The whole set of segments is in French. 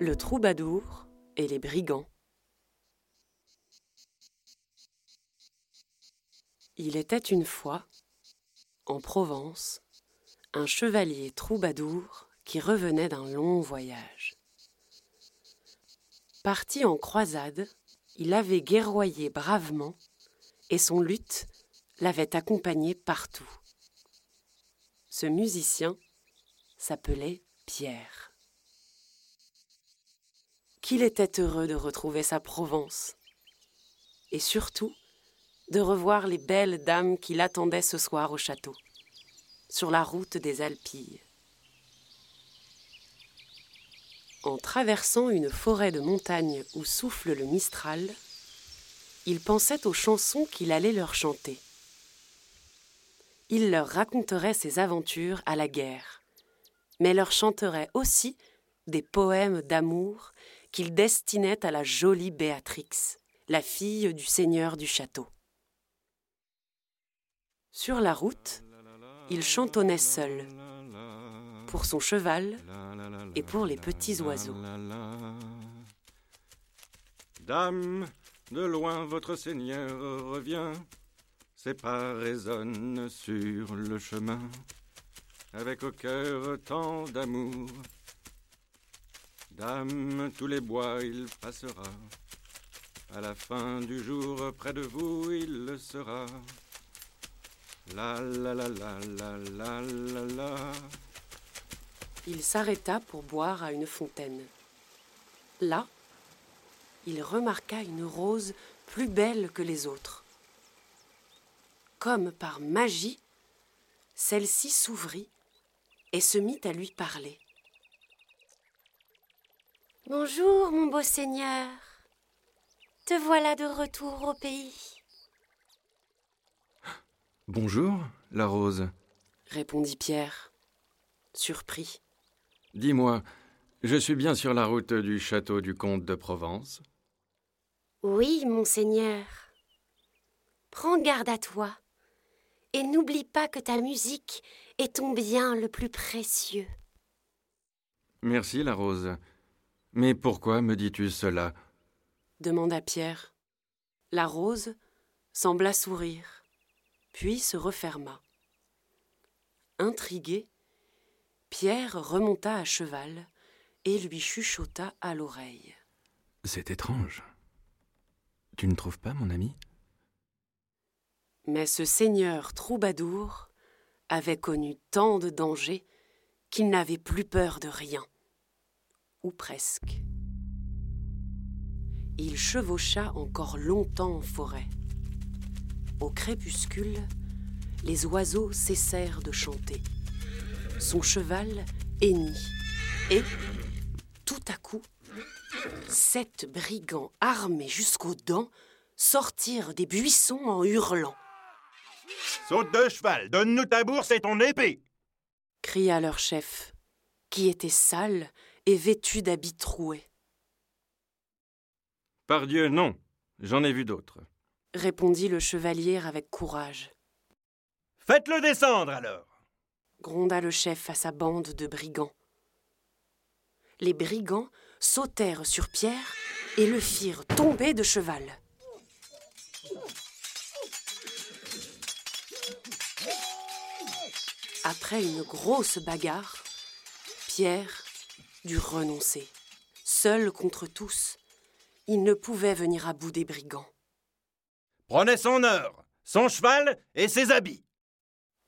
Le troubadour et les brigands. Il était une fois, en Provence, un chevalier troubadour qui revenait d'un long voyage. Parti en croisade, il avait guerroyé bravement et son luth l'avait accompagné partout. Ce musicien s'appelait Pierre qu'il était heureux de retrouver sa Provence. Et surtout, de revoir les belles dames qui l'attendaient ce soir au château, sur la route des Alpilles. En traversant une forêt de montagnes où souffle le Mistral, il pensait aux chansons qu'il allait leur chanter. Il leur raconterait ses aventures à la guerre, mais leur chanterait aussi des poèmes d'amour qu'il destinait à la jolie Béatrix, la fille du seigneur du château. Sur la route, il chantonnait seul, pour son cheval et pour les petits oiseaux. Dame, de loin votre seigneur revient, ses pas résonnent sur le chemin, avec au cœur tant d'amour Dame, tous les bois il passera. À la fin du jour, près de vous, il sera. La la la la la la la la. Il s'arrêta pour boire à une fontaine. Là, il remarqua une rose plus belle que les autres. Comme par magie, celle-ci s'ouvrit et se mit à lui parler. Bonjour, mon beau seigneur. Te voilà de retour au pays. Bonjour, la rose, répondit Pierre, surpris. Dis-moi, je suis bien sur la route du château du comte de Provence Oui, mon seigneur. Prends garde à toi et n'oublie pas que ta musique est ton bien le plus précieux. Merci, la rose. Mais pourquoi me dis-tu cela? demanda Pierre. La rose sembla sourire, puis se referma. Intrigué, Pierre remonta à cheval et lui chuchota à l'oreille. C'est étrange. Tu ne trouves pas, mon ami? Mais ce seigneur troubadour avait connu tant de dangers qu'il n'avait plus peur de rien ou presque. Il chevaucha encore longtemps en forêt. Au crépuscule, les oiseaux cessèrent de chanter. Son cheval hennit. Et, tout à coup, sept brigands armés jusqu'aux dents sortirent des buissons en hurlant. Saute de cheval, donne-nous ta bourse et ton épée cria leur chef, qui était sale et vêtu d'habits troués. Pardieu, non. J'en ai vu d'autres. Répondit le chevalier avec courage. Faites-le descendre alors gronda le chef à sa bande de brigands. Les brigands sautèrent sur Pierre et le firent tomber de cheval. Après une grosse bagarre, Pierre dut renoncer. Seul contre tous, il ne pouvait venir à bout des brigands. Prenez son or, son cheval et ses habits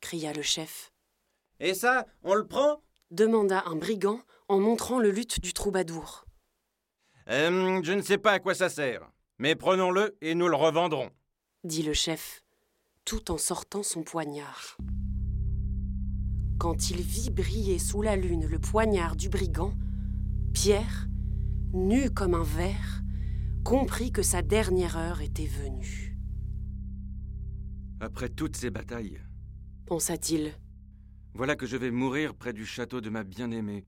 cria le chef. Et ça, on le prend? demanda un brigand en montrant le luth du troubadour. Euh, je ne sais pas à quoi ça sert, mais prenons-le et nous le revendrons, dit le chef, tout en sortant son poignard. Quand il vit briller sous la lune le poignard du brigand, Pierre, nu comme un ver, comprit que sa dernière heure était venue. Après toutes ces batailles, pensa-t-il, voilà que je vais mourir près du château de ma bien-aimée,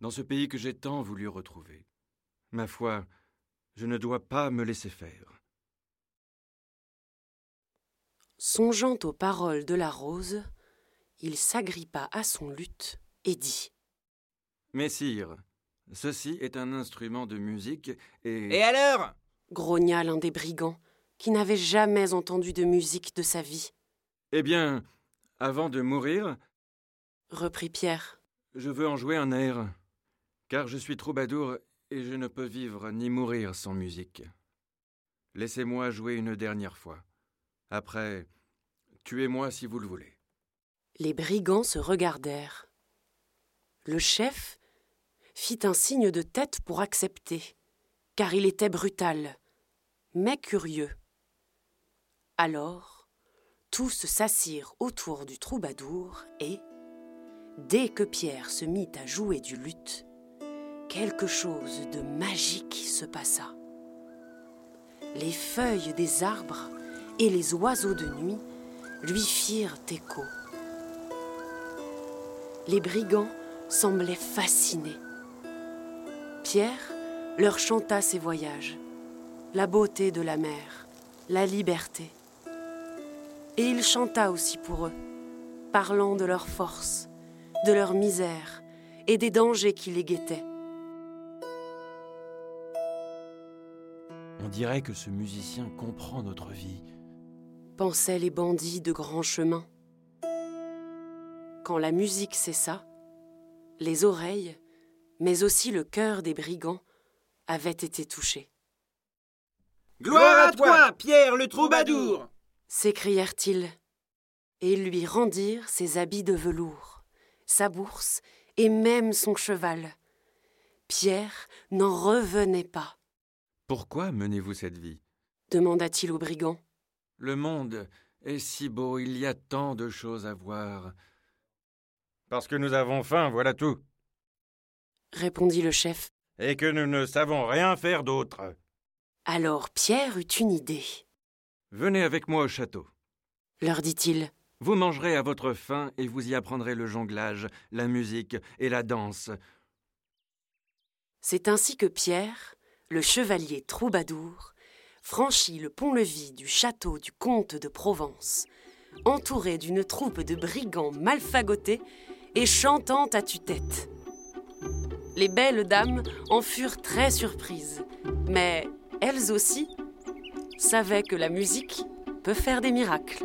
dans ce pays que j'ai tant voulu retrouver. Ma foi, je ne dois pas me laisser faire. Songeant aux paroles de la rose, il s'agrippa à son luth et dit Messire, ceci est un instrument de musique et. Et alors? Grogna l'un des brigands, qui n'avait jamais entendu de musique de sa vie. Eh bien, avant de mourir, reprit Pierre, je veux en jouer un air, car je suis troubadour et je ne peux vivre ni mourir sans musique. Laissez-moi jouer une dernière fois. Après, tuez-moi si vous le voulez. Les brigands se regardèrent. Le chef fit un signe de tête pour accepter, car il était brutal, mais curieux. Alors, tous s'assirent autour du troubadour et, dès que Pierre se mit à jouer du luth, quelque chose de magique se passa. Les feuilles des arbres et les oiseaux de nuit lui firent écho. Les brigands semblaient fascinés. Pierre leur chanta ses voyages, la beauté de la mer, la liberté. Et il chanta aussi pour eux, parlant de leur force, de leur misère et des dangers qui les guettaient. On dirait que ce musicien comprend notre vie, pensaient les bandits de grand chemin. Quand la musique cessa, les oreilles, mais aussi le cœur des brigands, avaient été touchés. Gloire à toi, Pierre le troubadour s'écrièrent-ils, et ils lui rendirent ses habits de velours, sa bourse et même son cheval. Pierre n'en revenait pas. Pourquoi menez-vous cette vie? demanda-t-il au brigand. Le monde est si beau, il y a tant de choses à voir. Parce que nous avons faim, voilà tout. Répondit le chef. Et que nous ne savons rien faire d'autre. Alors Pierre eut une idée. Venez avec moi au château, leur dit-il. Vous mangerez à votre faim et vous y apprendrez le jonglage, la musique et la danse. C'est ainsi que Pierre, le chevalier troubadour, franchit le pont-levis du château du comte de Provence, entouré d'une troupe de brigands malfagotés et chantant à tue-tête. Les belles dames en furent très surprises, mais elles aussi savaient que la musique peut faire des miracles.